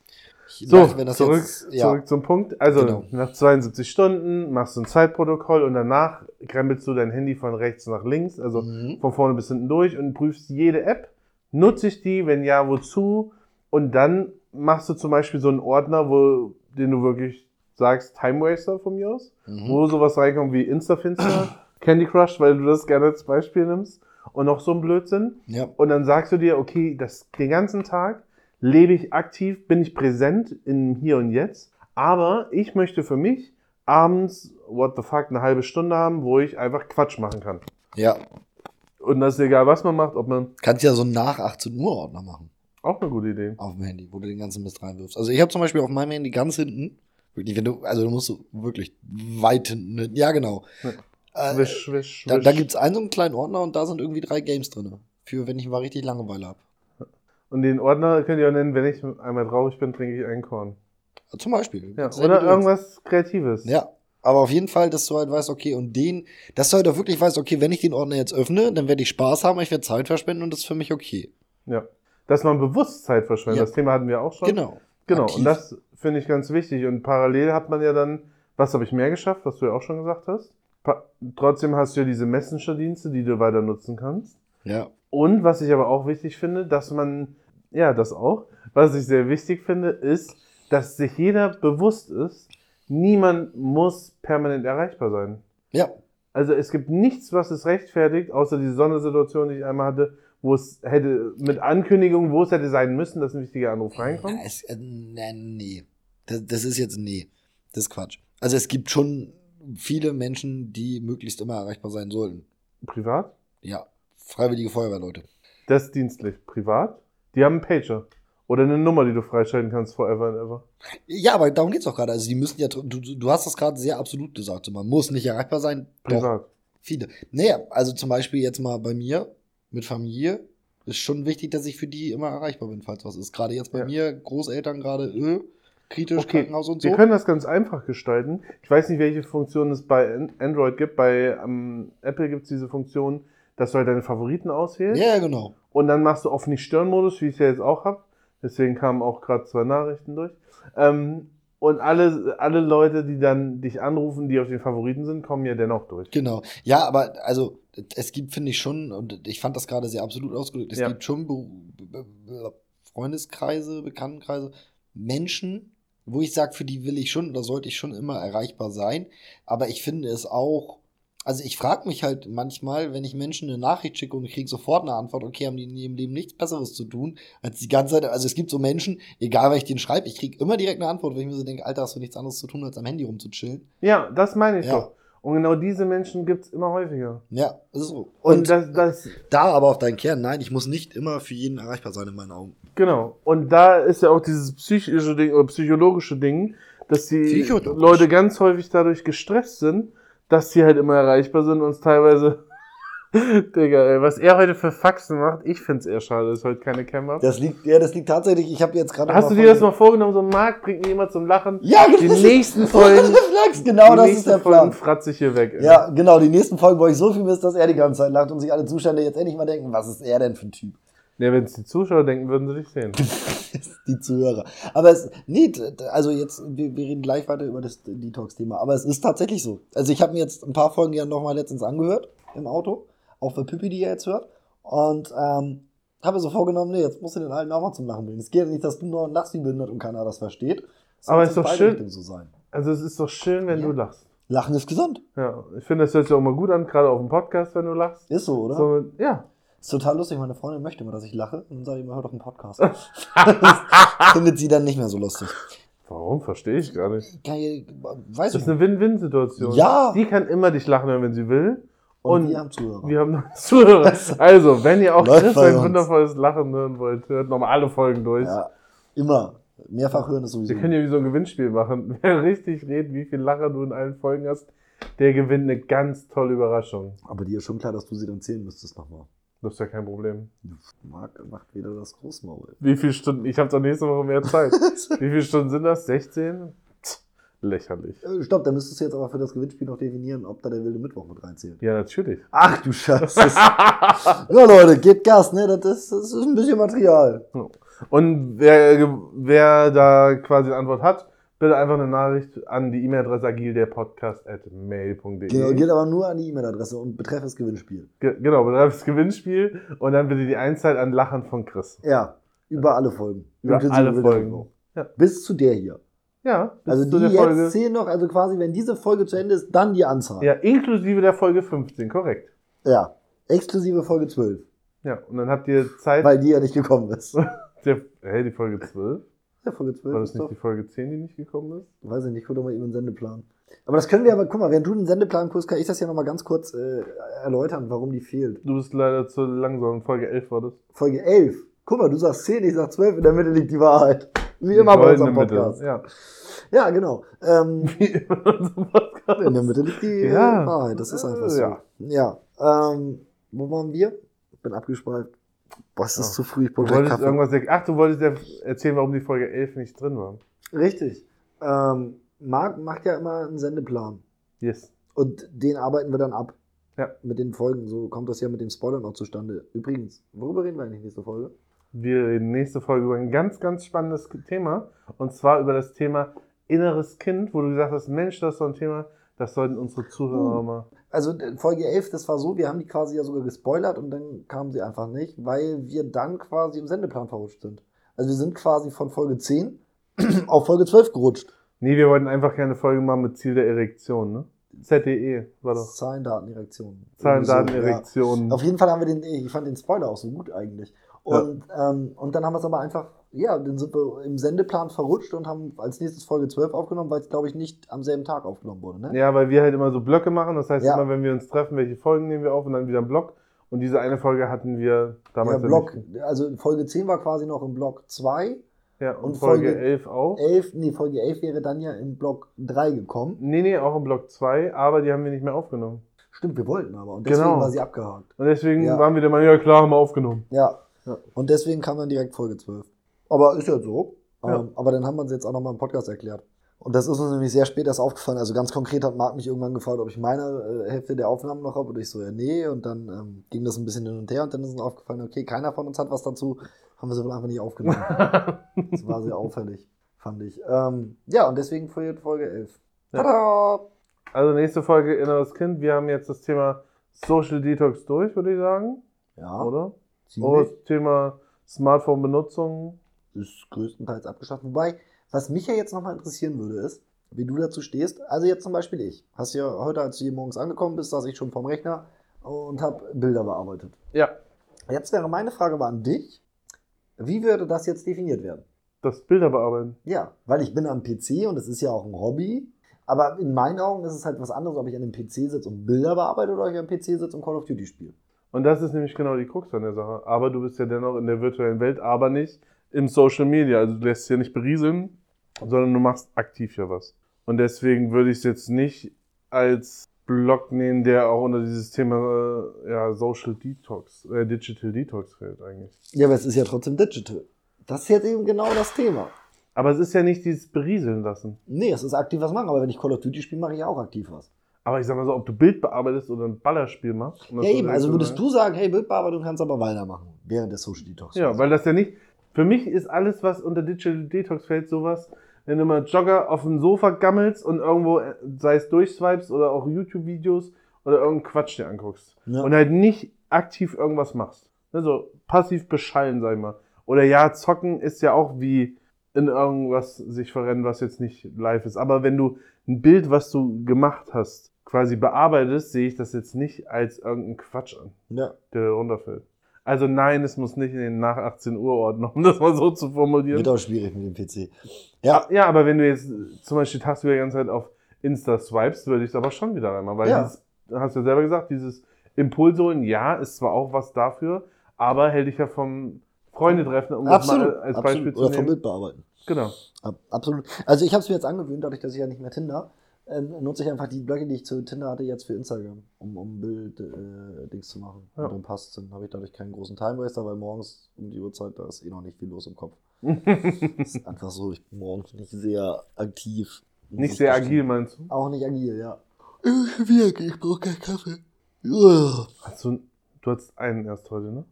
So, das zurück, jetzt, ja. zurück zum Punkt. Also Genau. nach 72 Stunden machst du ein Zeitprotokoll und danach krempelst du dein Handy von rechts nach links, also Mhm. von vorne bis hinten durch und prüfst jede App. Nutze ich die? Wenn ja, wozu? Und dann machst du zum Beispiel so einen Ordner, wo, den du wirklich sagst, Time Waster von mir aus, Mhm. wo sowas reinkommt wie Instafinster, Candy Crush, weil du das gerne als Beispiel nimmst und noch so ein Blödsinn. Ja. Und dann sagst du dir, okay, das, den ganzen Tag lebe ich aktiv, bin ich präsent im Hier und Jetzt. Aber ich möchte für mich abends, what the fuck, eine halbe Stunde haben, wo ich einfach Quatsch machen kann. ja. Und das ist egal, was man macht, ob man. Kannst ja so einen nach 18 Uhr Ordner machen. Auch eine gute Idee. Auf dem Handy, wo du den ganzen Mist reinwirfst. Also ich habe zum Beispiel auf meinem Handy ganz hinten, wirklich, wenn du, also du musst so wirklich weit hinten, ja genau. Ja. Äh, Swish, swish, da swish. da gibt's einen so einen kleinen Ordner und da sind irgendwie drei Games drin. Für wenn ich mal richtig Langeweile habe. Und den Ordner könnt ihr auch nennen, wenn ich einmal traurig bin, trinke ich einen Korn. Zum Beispiel. Ja, oder irgendwas Kreatives. Ja, aber auf jeden Fall, dass du halt weißt, okay, und den, dass du halt auch wirklich weißt, okay, wenn ich den Ordner jetzt öffne, dann werde ich Spaß haben, ich werde Zeit verschwenden und das ist für mich okay. ja. Dass man bewusst Zeit verschwendet. Ja. Das Thema hatten wir auch schon. Genau. Genau, Aktiv. und das finde ich ganz wichtig. Und parallel hat man ja dann, was habe ich mehr geschafft, was du ja auch schon gesagt hast. Pa trotzdem hast du ja diese Messenger-Dienste, die du weiter nutzen kannst. Ja. Und was ich aber auch wichtig finde, dass man, ja, das auch, was ich sehr wichtig finde, ist, dass sich jeder bewusst ist, niemand muss permanent erreichbar sein. Ja. Also es gibt nichts, was es rechtfertigt, außer diese Sondersituation, die ich einmal hatte, wo es hätte mit Ankündigung, wo es hätte sein müssen, dass ein wichtiger Anruf reinkommt. Ja, es, äh, nee, nee. Das, das ist jetzt, nee. Das ist Quatsch. Also es gibt schon viele Menschen, die möglichst immer erreichbar sein sollten. Privat? Ja. Freiwillige Feuerwehrleute. Das ist dienstlich. Privat? Die haben einen Pager. Oder eine Nummer, die du freischalten kannst, forever and ever. Ja, aber darum geht's doch gerade. Also die müssen ja, du, du hast das gerade sehr absolut gesagt. Man muss nicht erreichbar sein. Doch, Privat. viele. Naja, also zum Beispiel jetzt mal bei mir mit Familie ist schon wichtig, dass ich für die immer erreichbar bin, falls was ist. Gerade jetzt bei Ja. mir, Großeltern gerade, äh, kritisch, Okay, Krankenhaus und so. Wir können das ganz einfach gestalten. Ich weiß nicht, welche Funktion es bei An- Android gibt. Bei ähm, Apple gibt es diese Funktion, dass du halt deine Favoriten auswählst. ja, genau. Und dann machst du auf Nicht-Stören-Modus, wie ich es ja jetzt auch habe. Deswegen kamen auch gerade zwei Nachrichten durch. Ähm, und alle, alle Leute, die dann dich anrufen, die auf den Favoriten sind, kommen ja dennoch durch. Genau. Ja, aber also es gibt, finde ich schon, und ich fand das gerade sehr absolut ausgedrückt, es Ja. gibt schon Be Be Freundeskreise, Bekanntenkreise, Menschen, wo ich sage, für die will ich schon oder sollte ich schon immer erreichbar sein. Aber ich finde es auch, also ich frage mich halt manchmal, wenn ich Menschen eine Nachricht schicke und kriege sofort eine Antwort, okay, haben die in ihrem Leben nichts Besseres zu tun, als die ganze Zeit, also es gibt so Menschen, egal was ich denen schreibe, ich kriege immer direkt eine Antwort, wenn ich mir so denke, Alter, hast du nichts anderes zu tun, als am Handy rumzuchillen. Ja, das meine ich Ja. doch. Und genau diese Menschen gibt es immer häufiger. Ja, das ist so. Und, das, das, Da aber auf deinen Kern, nein, ich muss nicht immer für jeden erreichbar sein in meinen Augen. Genau. Und da ist ja auch dieses psychische Ding oder psychologische Ding, dass die. Leute ganz häufig dadurch gestresst sind, dass sie halt immer erreichbar sind und es teilweise. Digga, ey, was er heute für Faxen macht, ich find's eher schade, dass ich heute keine Cam hab. Das liegt, ja, das liegt tatsächlich, ich habe jetzt gerade. Hast du dir das mal vorgenommen, so Marc bringt mir immer zum Lachen? Ja, Die nächsten Folgen, genau die das ist der Folgen Plan. fratze ich hier weg. ey. Ja, genau, die nächsten Folgen, wo ich so viel Mist, dass er die ganze Zeit lacht und sich alle Zustände jetzt endlich mal denken, was ist er denn für ein Typ? Ja, wenn es die Zuschauer denken, würden sie dich sehen. die Zuhörer. Aber es, nee, also jetzt, wir, wir reden gleich weiter über das Detox-Thema. Aber es ist tatsächlich so. Also ich habe mir jetzt ein paar Folgen ja nochmal letztens angehört im Auto, auch für Pippi, die ihr jetzt hört. Und ähm, habe mir so vorgenommen, nee, jetzt musst du den Alten auch mal zum Lachen bringen. Es geht ja nicht, dass du nur lachst wie behindert und keiner das versteht. Es Aber sollte ist doch schön. So sein. Also es ist doch schön, wenn Ja. du lachst. Lachen ist gesund. Ja, ich finde, das hört sich auch mal gut an, gerade auf dem Podcast, wenn du lachst. Ist so, oder? So, ja. Ist total lustig. Meine Freundin möchte immer, dass ich lache. Und dann sage ich immer, hör doch einen Podcast. Findet sie dann nicht mehr so lustig. Warum? Verstehe ich gar nicht. Geil, weiß Das ist eine Win-Win-Situation. Ja. Sie kann immer dich lachen hören, wenn sie will. Und, Und wir haben Zuhörer. Wir haben Zuhörer. Also, wenn ihr auch Chris ein uns. wundervolles Lachen hören wollt, hört nochmal alle Folgen durch. Ja, immer. Mehrfach hören ist sowieso. Wir können ja wie so ein Gewinnspiel machen. Wer richtig redet, wie viel Lacher du in allen Folgen hast, der gewinnt eine ganz tolle Überraschung. Aber dir ist schon klar, dass du sie dann zählen müsstest nochmal. Das ist ja kein Problem. Marc macht wieder das Großmaul. Wie viele Stunden? Ich habe doch nächste Woche mehr Zeit. Wie viele Stunden sind das? 16? Tch, Lächerlich. Äh, Stopp, da müsstest du jetzt aber für das Gewinnspiel noch definieren, ob da der wilde Mittwoch mit reinzählt. Ja, natürlich. Ach du Scheiße. ja, Leute, gebt Gas, ne? Das ist, das ist ein bisschen Material. Und wer, wer da quasi eine Antwort hat, bitte einfach eine Nachricht an die E-Mail-Adresse agildepodcast.mail.de. Genau, geht aber nur an die E-Mail-Adresse und betreff das Gewinnspiel. Ge genau, betreff das Gewinnspiel und dann bitte die Einzeit an Lachen von Chris. Ja, über alle Folgen. Über alle Folgen. Ja. Bis zu der hier. Ja, bis Also zu die der Folge. jetzt zählen noch, also quasi, wenn diese Folge zu Ende ist, dann die Anzahl. Ja, inklusive der Folge 15, korrekt. Ja. Exklusive Folge 12. Ja, und dann habt ihr Zeit. Weil die ja nicht gekommen ist. der, hey, die Folge 12? Ja, Folge 12 War das ist nicht doch. die Folge 10, die nicht gekommen ist? Weiß ich nicht, guck doch mal eben den Sendeplan. Aber das können wir aber, guck mal, während du den Sendeplan guckst, kann ich das ja nochmal ganz kurz äh, erläutern, warum die fehlt. Du bist leider zu langsam. Folge 11 war das. Folge 11. Guck mal, du sagst 10, ich sag 12, in der Mitte liegt die Wahrheit. Wie immer bei unserem Mitte. Podcast. Ja. Ja, genau. Ähm, Wie immer in unserem Podcast. in der Mitte liegt die Ja. Wahrheit, das ist einfach so. Ja. Ja. Ähm, wo waren wir? Ich bin abgespeift. Boah, es ist Ja. zu früh, ich Du brauche gleich wolltest Kaffee. irgendwas. Ach, du wolltest ja erzählen, warum die Folge 11 nicht drin war. Richtig. Ähm, Marc macht ja immer einen Sendeplan. Yes. Und den arbeiten wir dann ab. Ja. Mit den Folgen. So kommt das ja mit dem Spoiler noch zustande. Übrigens, worüber reden wir eigentlich nächste Folge? Wir reden nächste Folge über ein ganz, ganz spannendes Thema. Und zwar über das Thema inneres Kind, wo du gesagt hast, Mensch, das ist so ein Thema, das sollten unsere Zuhörer Uh. mal. Also äh, Folge 11, das war so, wir haben die quasi ja sogar gespoilert und dann kamen sie einfach nicht, weil wir dann quasi im Sendeplan verrutscht sind. Also wir sind quasi von Folge 10 auf Folge 12 gerutscht. Nee, wir wollten einfach keine Folge machen mit Ziel der Erektion, ne? ZDE war doch. Zahlen, Daten, Erektion. Zahlen, Irgendwie so, ja. Auf jeden Fall haben wir den, ich fand den Spoiler auch so gut eigentlich. Und, ähm, und dann haben wir es aber einfach, ja, dann sind wir im Sendeplan verrutscht und haben als nächstes Folge 12 aufgenommen, weil es, glaube ich, nicht am selben Tag aufgenommen wurde. Ne? Ja, weil wir halt immer so Blöcke machen. Das heißt, Ja. immer wenn wir uns treffen, welche Folgen nehmen wir auf und dann wieder einen Block. Und diese eine Folge hatten wir Ja, damals. ja Block, nicht. also Folge 10 war quasi noch im Block 2. Ja, und, und Folge, Folge 11 auch. 11, nee, Folge 11 wäre dann ja im Block 3 gekommen. Nee, nee, auch im Block 2, aber die haben wir nicht mehr aufgenommen. Stimmt, wir wollten aber. Und deswegen Genau. war sie abgehakt. Und deswegen Ja. waren wir dann mal, ja klar, haben wir aufgenommen. Ja. Ja. Und deswegen kam dann direkt Folge 12. Aber ist ja so. Ja. Ähm, aber dann haben wir uns jetzt auch nochmal im Podcast erklärt. Und das ist uns nämlich sehr spät erst aufgefallen. Also ganz konkret hat Marc mich irgendwann gefragt, ob ich meine äh, Hälfte der Aufnahmen noch habe. Und ich so, ja, nee. Und dann ähm, ging das ein bisschen hin und her. Und dann ist uns aufgefallen, okay, keiner von uns hat was dazu. Haben wir sie wohl einfach nicht aufgenommen. das war sehr auffällig, fand ich. Ähm, ja, und deswegen Folge Folge 11. Ja. Tada! Also nächste Folge Inneres Kind. Wir haben jetzt das Thema Social Detox durch, würde ich sagen. Ja, Oder? Ziemlich. Oder das Thema Smartphone-Benutzung. ist größtenteils abgeschafft. Wobei, was mich ja jetzt nochmal interessieren würde, ist, wie du dazu stehst. Also jetzt zum Beispiel ich. Hast ja heute, als du hier morgens angekommen bist, saß ich schon vorm Rechner und habe Bilder bearbeitet. Ja, Jetzt wäre meine Frage mal an dich. Wie würde das jetzt definiert werden? das Bilder bearbeiten. Ja, weil ich bin am PC und es ist ja auch ein Hobby. Aber in meinen Augen ist es halt was anderes, ob ich an dem PC sitze und Bilder bearbeite oder ob ich am PC sitze und Call of Duty spiele. Und das ist nämlich genau die Krux an der Sache. Aber du bist ja dennoch in der virtuellen Welt, aber nicht im Social Media. Also du lässt dich ja nicht berieseln, sondern du machst aktiv ja was. Und deswegen würde ich es jetzt nicht als Blog nehmen, der auch unter dieses Thema äh, ja, Social Detox, äh, Digital Detox fällt eigentlich. Ja, aber es ist ja trotzdem digital. Das ist jetzt eben genau das Thema. Aber es ist ja nicht dieses Berieseln lassen. Nee, es ist aktiv was machen, aber wenn ich Call of Duty spiele, mache ich auch aktiv was. Aber ich sag mal so, ob du Bild bearbeitest oder ein Ballerspiel machst. Ja, eben. Also würdest du sagen, hey, Bildbearbeitung kannst aber weitermachen während der Social Detox. Ja, weil das ja nicht. Für mich ist alles, was unter Digital Detox fällt, sowas, wenn du mal Jogger auf dem Sofa gammelst und irgendwo, äh, sei es durchswipes oder auch YouTube-Videos oder irgendeinen Quatsch dir anguckst. Ja. Und halt nicht aktiv irgendwas machst. Ne, so passiv beschallen, sag ich mal. Oder ja, zocken ist ja auch wie in irgendwas sich verrennen, was jetzt nicht live ist. Aber wenn du ein Bild, was du gemacht hast, quasi bearbeitest, sehe ich das jetzt nicht als irgendeinen Quatsch an ja. der runterfällt. Also nein, es muss nicht in den nach 18 Uhr Ordner, um das mal so zu formulieren. Wird auch schwierig mit dem PC. Ja, Ja, aber wenn du jetzt zum Beispiel tagsüber die ganze Zeit auf Insta swipes, würde ich es aber schon wieder einmal, weil Ja. dieses, hast du ja selber gesagt, dieses Impulsholen, ja, ist zwar auch was dafür, aber hält dich ja vom Freunde treffen, um absolut. das mal als absolut. Beispiel zu Oder vom nehmen. Genau. Ab, absolut. Also ich habe es mir jetzt angewöhnt, dadurch, dass ich ja nicht mehr Tinder, ähm, nutze ich einfach die Blöcke, die ich zu Tinder hatte, jetzt für Instagram, um, um Bild-Dings zu machen. Ja. Und dann passt dann habe ich dadurch keinen großen Time Waster, weil morgens um die Uhrzeit, da ist eh noch nicht viel los im Kopf. Das ist einfach so, ich bin morgens nicht sehr aktiv. nicht sehr agil, meinst du? Auch nicht agil, ja. Ich wirke, ich brauche keinen Kaffee. Hast du, hattest einen erst heute, ne?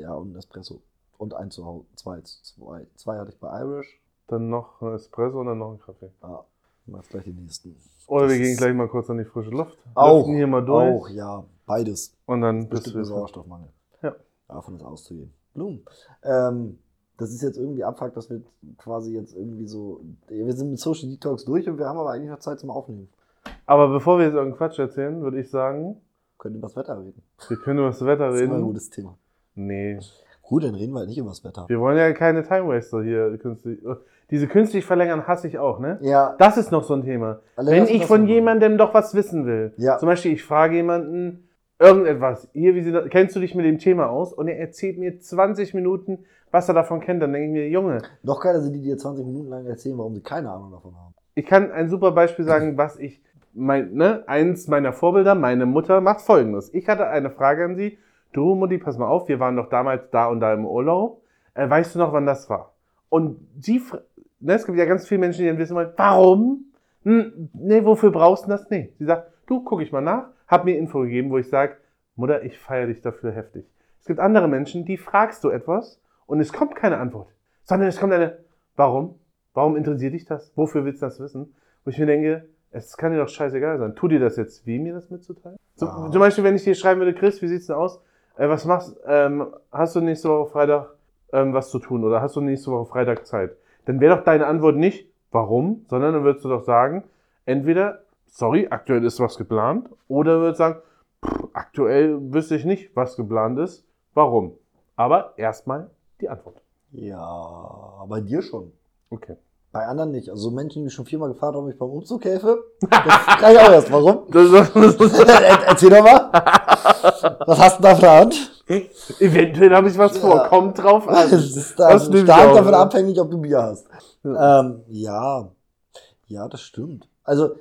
Ja, und ein Espresso. Und ein zu Hause. Zwei, zwei. Zwei hatte ich bei Irish. Dann noch ein Espresso und dann noch ein Kaffee. Ja, jetzt gleich die nächsten. Oder Das wir gehen gleich mal kurz an die frische Luft. Auch, hier mal durch. Auch, ja, beides. Und dann bist du Sauerstoffmangel. Ja. Davon ist auszugehen. Blumen. Ähm, das ist jetzt irgendwie Abfuck, dass wir quasi jetzt irgendwie so. Wir sind mit Social Detox durch und wir haben aber eigentlich noch Zeit zum Aufnehmen. Aber bevor wir jetzt irgendeinen Quatsch erzählen, würde ich sagen, Können über das Wetter reden? wir können über das Wetter Das ist ein reden. gutes Thema. Nee, Gut, dann reden wir halt nicht über das Wetter. wir wollen ja keine Time Waster hier künstlich. Diese künstlich verlängern hasse ich auch, ne? Ja, Das ist noch so ein Thema. alle Wenn ich von jemandem doch was wissen will, Ja. zum Beispiel ich frage jemanden irgendetwas, hier, wie sie das, kennst du dich mit dem Thema aus? Und er erzählt mir 20 Minuten, was er davon kennt, dann denke ich mir, Junge, Noch keiner sind die dir 20 Minuten lang erzählen, warum sie keine Ahnung davon haben. ich kann ein super Beispiel sagen, was ich, mein, ne, eins meiner Vorbilder, meine Mutter, macht folgendes. Ich hatte eine Frage an sie. Du, Mutti, pass mal auf, wir waren doch damals da und da im Urlaub. Äh, weißt du noch, wann das war? Und sie, ne, es gibt ja ganz viele Menschen, die dann wissen wollen, warum? Hm, nee, wofür brauchst du das? Nee. Sie sagt, du, guck ich mal nach, hab mir Info gegeben, wo ich sage, Mutter, ich feiere dich dafür heftig. Es gibt andere Menschen, die fragst du etwas und es kommt keine Antwort, sondern es kommt eine, warum? Warum interessiert dich das? Wofür willst du das wissen? Wo ich mir denke, es kann dir doch scheißegal sein. Tu dir das jetzt weh, mir das mitzuteilen? Zum, Ah. zum Beispiel, wenn ich dir schreiben würde, Chris, wie sieht's denn aus? Äh, was machst ähm, Hast du nächste Woche Freitag ähm, was zu tun oder hast du nächste Woche Freitag Zeit? Dann wäre doch deine Antwort nicht, warum, sondern dann würdest du doch sagen, entweder, sorry, aktuell ist was geplant, oder du würdest sagen, pff, aktuell wüsste ich nicht, was geplant ist, warum. Aber erstmal die Antwort. Ja, bei dir schon. Okay. Bei anderen nicht. Also Menschen, die mich schon viermal gefragt haben, ob ich beim Umzug helfe. Das kann ich auch erst. Warum? Er- Erzähl doch mal. Was hast du da Hand? Eventuell habe ich was vor, Ja. kommt drauf an. Das ist da Das stark davon abhängig, ob du Bier hast. Ähm, ja, ja, das stimmt. Also,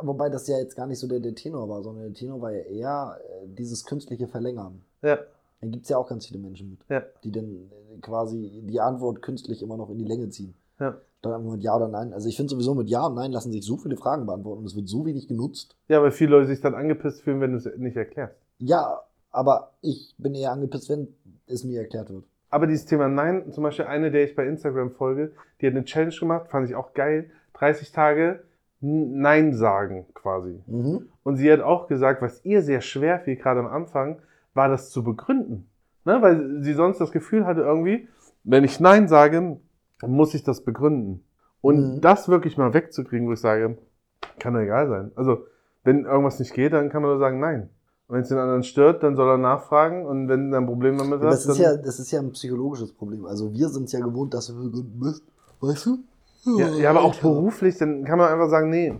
wobei das ja jetzt gar nicht so der, der Tenor war, sondern der Tenor war ja eher äh, dieses künstliche Verlängern. Ja, Da gibt es ja auch ganz viele Menschen mit, ja, die dann äh, quasi die Antwort künstlich immer noch in die Länge ziehen. Ja. Statt einfach mit Ja oder Nein. Also ich finde sowieso mit Ja und Nein lassen sich so viele Fragen beantworten und es wird so wenig genutzt. Ja, weil viele Leute sich dann angepisst fühlen, wenn du es nicht erklärst. Ja, aber ich bin eher angepisst, wenn es mir erklärt wird. Aber dieses Thema Nein, zum Beispiel eine, der ich bei Instagram folge, die hat eine Challenge gemacht, fand ich auch geil. 30 Tage Nein sagen quasi. Mhm. Und sie hat auch gesagt, was ihr sehr schwer fiel, gerade am Anfang, war das zu begründen. Ne? Weil sie sonst das Gefühl hatte irgendwie, wenn ich Nein sage, muss ich das begründen. Und Mhm. das wirklich mal wegzukriegen, wo ich sage, kann doch egal sein. Also, wenn irgendwas nicht geht, dann kann man nur sagen Nein. Und wenn es den anderen stört, dann soll er nachfragen. Und wenn du ein Problem damit hast, das ist, dann... ja, das ist ja ein psychologisches Problem. Also wir sind es ja gewohnt, dass wir begründen müssen. Weißt du? Ja, ja, aber auch beruflich, dann kann man einfach sagen, nee.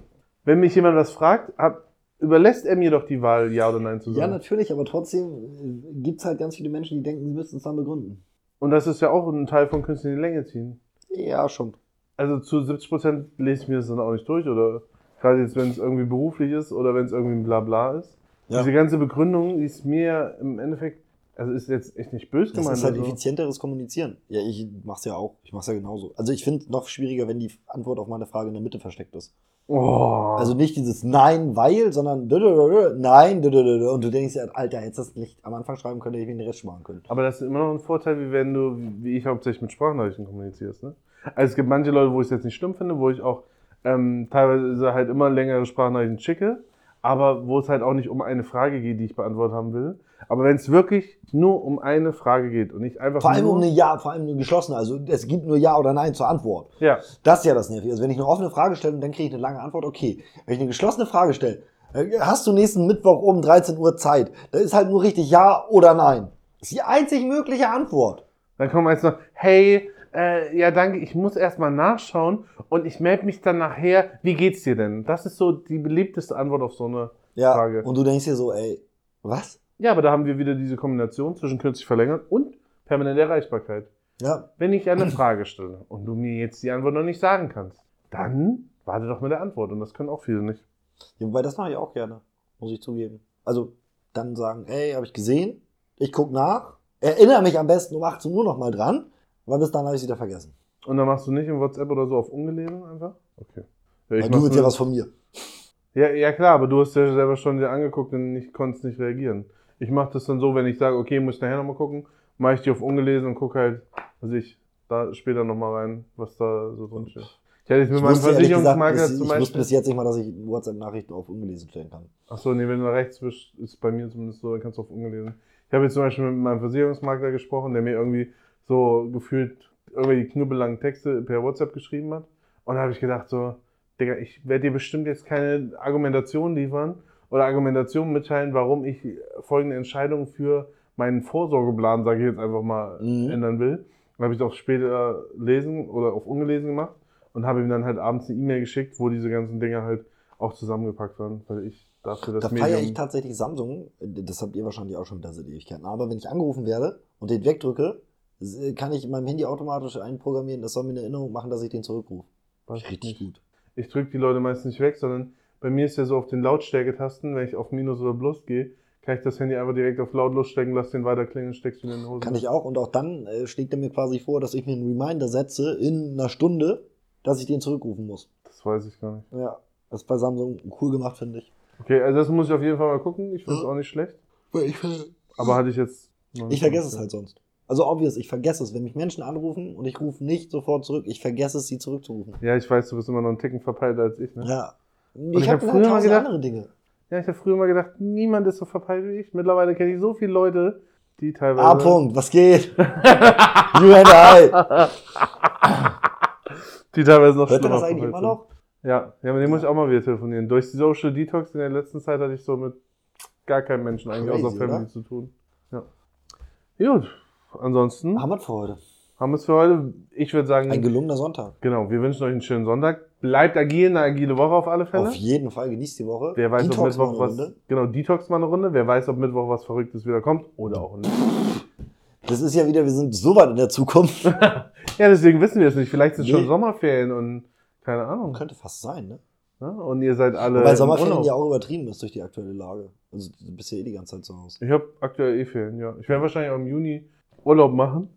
Wenn mich jemand was fragt, hab, überlässt er mir doch die Wahl, ja oder nein zu Ja, sagen. natürlich, aber trotzdem gibt es halt ganz viele Menschen, die denken, sie müssten es dann begründen. Und das ist ja auch ein Teil von Künstler in die Länge ziehen. Ja, schon. Also zu 70 Prozent lese ich mir das dann auch nicht durch oder gerade jetzt, wenn es irgendwie beruflich ist oder wenn es irgendwie ein Blabla ist. Ja. Diese ganze Begründung, die ist mir im Endeffekt, also ist jetzt echt nicht böse Das gemeint. ist halt also. effizienteres Kommunizieren. Ja, ich mach's ja auch. Ich mach's ja genauso. Also ich finde noch schwieriger, wenn die Antwort auf meine Frage in der Mitte versteckt ist. Oh. Also nicht dieses Nein, weil, sondern Nein, und du denkst ja, Alter, hättest du das nicht am Anfang schreiben können, hätte ich mir den Rest sparen können. Aber das ist immer noch ein Vorteil, wie wenn du, wie ich hauptsächlich mit Sprachnachrichten kommunizierst. Ne? Also es gibt manche Leute, wo ich es jetzt nicht schlimm finde, wo ich auch ähm, teilweise halt immer längere Sprachnachrichten schicke, aber wo es halt auch nicht um eine Frage geht, die ich beantwortet haben will. Aber wenn es wirklich nur um eine Frage geht und nicht einfach Vor allem um eine Ja, vor allem eine geschlossene. Also es gibt nur Ja oder Nein zur Antwort. ja, Das ist ja das Nervige. Also wenn ich eine offene Frage stelle und dann kriege ich eine lange Antwort, okay. Wenn ich eine geschlossene Frage stelle, äh, hast du nächsten Mittwoch um 13 Uhr Zeit? Da ist halt nur richtig Ja oder Nein. Das ist die einzig mögliche Antwort. dann kommt meist noch, hey, äh, ja danke, ich muss erstmal nachschauen und ich melde mich dann nachher, wie geht's dir denn? Das ist so die beliebteste Antwort auf so eine Ja. Frage. Und du denkst dir so, ey, was? Ja, aber da haben wir wieder diese Kombination zwischen kürzlich verlängern und permanente Erreichbarkeit. Ja. Wenn ich eine Frage stelle und du mir jetzt die Antwort noch nicht sagen kannst, dann warte doch mit der Antwort. Und das können auch viele nicht. ja wobei, das mache ich auch gerne, muss ich zugeben. Also dann sagen, ey, habe ich gesehen, ich guck nach, erinnere mich am besten um 18 Uhr nochmal dran, weil bis dann habe ich wieder vergessen. Und dann machst du nicht im WhatsApp oder so auf ungelesen einfach? Okay. Ja, ich Weil du willst ja was von mir. ja, ja klar, aber du hast ja selber schon dir angeguckt und ich konntest nicht reagieren. Ich mache das dann so, wenn ich sage, okay, muss ich nachher nochmal gucken, mache ich die auf ungelesen und gucke halt, also ich da später nochmal rein, was da so drin steht. Ich hätte jetzt mit meinem Versicherungsmakler zum ich wusste Beispiel. bis jetzt nicht mal, dass ich WhatsApp-Nachrichten auf ungelesen stellen kann. Achso, nee, wenn du da rechts bist, ist bei mir zumindest so, dann kannst du auf ungelesen. Ich habe jetzt zum Beispiel mit meinem Versicherungsmakler gesprochen, der mir irgendwie so gefühlt irgendwelche knüppellangen Texte per WhatsApp geschrieben hat. Und da habe ich gedacht so, Digga, ich werde dir bestimmt jetzt keine Argumentation liefern oder Argumentation mitteilen, warum ich folgende Entscheidung für meinen Vorsorgeplan, sage ich jetzt einfach mal, Mhm. ändern will. Dann habe ich es auch später lesen oder auf ungelesen gemacht und habe ihm dann halt abends eine E-Mail geschickt, wo diese ganzen Dinge halt auch zusammengepackt waren, weil ich dafür das Da feiere ich tatsächlich Samsung. Das habt ihr wahrscheinlich auch schon wieder seit Ewigkeiten. Aber wenn ich angerufen werde und den wegdrücke, kann ich in meinem Handy automatisch einprogrammieren, das soll mir eine Erinnerung machen, dass ich den zurückrufe. Richtig gut. Ich drücke die Leute meist nicht weg, sondern bei mir ist ja so auf den Lautstärketasten, wenn ich auf Minus oder Plus gehe, kann ich das Handy einfach direkt auf lautlos stecken, lass den weiter klingeln, steckst du in den Hosen. Kann ich auch. Und auch dann äh, schlägt er mir quasi vor, dass ich mir einen Reminder setze in einer Stunde, dass ich den zurückrufen muss. Das weiß ich gar nicht. Ja. Das ist bei Samsung cool gemacht, finde ich. Okay, also das muss ich auf jeden Fall mal gucken. Ich finde es auch nicht schlecht. Ich, Aber hatte ich jetzt. ich vergesse es halt sonst. Also obvious, ich vergesse es. Wenn mich Menschen anrufen und ich rufe nicht sofort zurück, ich vergesse es, sie zurückzurufen. Ja, ich weiß, du bist immer noch einen Ticken verpeilter als ich. Ne? Ja. Ich Ich hab habe früher halt mal gedacht- andere Dinge. Ja, ich habe früher mal gedacht, niemand ist so verpeilt wie ich. Mittlerweile kenne ich so viele Leute, die teilweise. A. Punkt, was geht? you and I. die teilweise noch Hört schlimmer das eigentlich immer noch? Ja, ja, mit dem muss ich auch mal wieder telefonieren. Durch die Social Detox in der letzten Zeit hatte ich so mit gar keinem Menschen eigentlich Crazy, außer Family oder? zu tun. Ja. Gut. Ansonsten Haben wir für heute. Haben wir es für heute. Ich würde sagen, Ein gelungener Sonntag. genau, wir wünschen euch einen schönen Sonntag. Bleibt agil, eine agile Woche auf alle Fälle. Auf jeden Fall genießt die Woche. Wer weiß, ob Detox Mittwoch mal was. Genau, Detox mal eine Runde. Wer weiß, ob Mittwoch was Verrücktes wieder kommt oder auch nicht. Das ist ja wieder, wir sind so weit in der Zukunft. Ja, deswegen wissen wir es nicht. Vielleicht sind schon Nee. Sommerferien und keine Ahnung. Könnte fast sein, ne? Ja, und ihr seid alle. Weil Sommerferien ja auch übertrieben ist durch die aktuelle Lage. Also du bist ja eh die ganze Zeit zu Hause. Ich habe aktuell eh Ferien, ja. Ich werde wahrscheinlich auch im Juni Urlaub machen.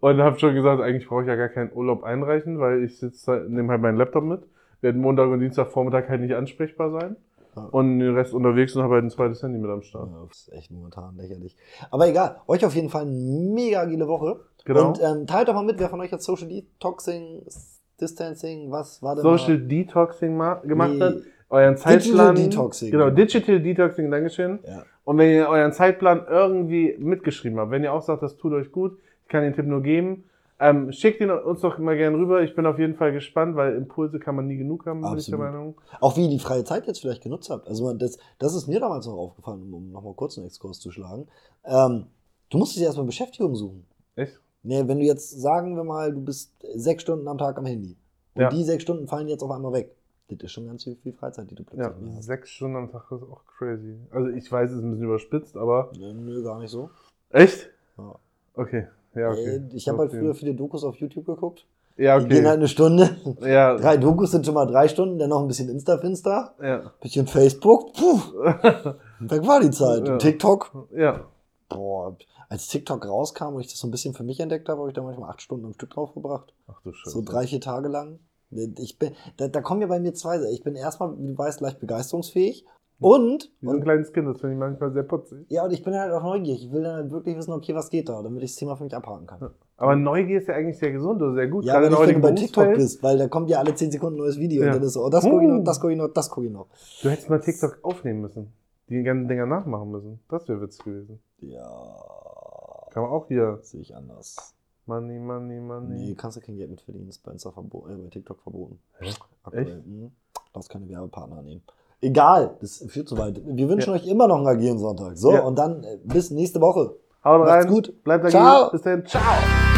Und habe schon gesagt, eigentlich brauche ich ja gar keinen Urlaub einreichen, weil ich sitze, nehme halt meinen Laptop mit, werde Montag und Dienstagvormittag halt nicht ansprechbar sein. Ja. Und den Rest unterwegs und habe halt ein zweites Handy mit am Start. Ja, das ist echt momentan lächerlich. Aber egal, euch auf jeden Fall eine mega agile Woche. Genau. Und ähm, teilt doch mal mit, wer von euch jetzt Social Detoxing, Distancing, was war denn Social mal? Detoxing ma gemacht Nee. hat. Euren Zeitplan. Detoxing. Genau, Digital Detoxing, Dankeschön. Ja. Und wenn ihr euren Zeitplan irgendwie mitgeschrieben habt, wenn ihr auch sagt, das tut euch gut, kann den Tipp nur geben, ähm, schickt ihn uns doch mal gerne rüber. Ich bin auf jeden Fall gespannt, weil Impulse kann man nie genug haben, bin ich der Absolut. Meinung. Auch wie ihr die freie Zeit jetzt vielleicht genutzt habt. Also das, das ist mir damals noch aufgefallen, um- nochmal kurz einen Exkurs zu schlagen. Ähm, du musst dich erstmal Beschäftigung suchen. Echt? Nee, wenn du jetzt, sagen wir mal, du bist sechs Stunden am Tag am Handy. Und Ja. die sechs Stunden fallen jetzt auf einmal weg. Das ist schon ganz viel, viel Freizeit, die du plötzlich Ja, hast. sechs Stunden am Tag ist auch crazy. Also ich weiß, es ist ein bisschen überspitzt, aber. Nö, nö, gar nicht so. Echt? Ja. Okay. Ja, okay. Äh, Ich habe halt Okay. früher viele Dokus auf YouTube geguckt. Ja, Die gehen halt okay. eine Stunde. Ja, Drei Dokus sind schon mal drei Stunden, dann noch ein bisschen Insta-Finster, ja. bisschen Facebook. Puh, weg war die Zeit. Ja. TikTok. ja. Boah, als TikTok rauskam und ich das so ein bisschen für mich entdeckt habe, habe ich da manchmal acht Stunden am Stück drauf verbracht. Ach du Scheiße. So drei, vier Tage lang. Ich bin, da, da kommen ja bei mir zwei. Ich bin erstmal, wie du weißt, leicht begeisterungsfähig. Und, Wie so ein kleines Kind, das finde ich manchmal sehr putzig. ja, und ich bin halt auch neugierig. Ich will dann halt wirklich wissen, okay, was geht da, damit ich das Thema für mich abhaken kann. Aber Neugier ist ja eigentlich sehr gesund oder sehr gut. Ja, wenn du bei TikTok Berufsfeld. bist, weil da kommt ja alle 10 Sekunden ein neues Video Ja. und dann ist so, oh, das gucke ich noch, das gucke ich noch, das gucke ich noch. Du hättest mal TikTok aufnehmen müssen. Die ganzen Dinger nachmachen müssen. Das wäre witzig gewesen. Ja, Kann man auch hier. sehe ich anders. Money, money, money. Nee, kannst du kein Geld mit verdienen, ist bei, Insta verbo äh, bei TikTok verboten. Hä? Aktuell. Echt? Mhm. Darfst keine Werbepartner nehmen. Egal, das führt zu weit. Wir wünschen Ja. euch immer noch einen agilen Sonntag. So, Ja. und dann äh, bis nächste Woche. Haut Macht's rein. gut. Bleibt Ciao. dagegen. Bis dann. Ciao.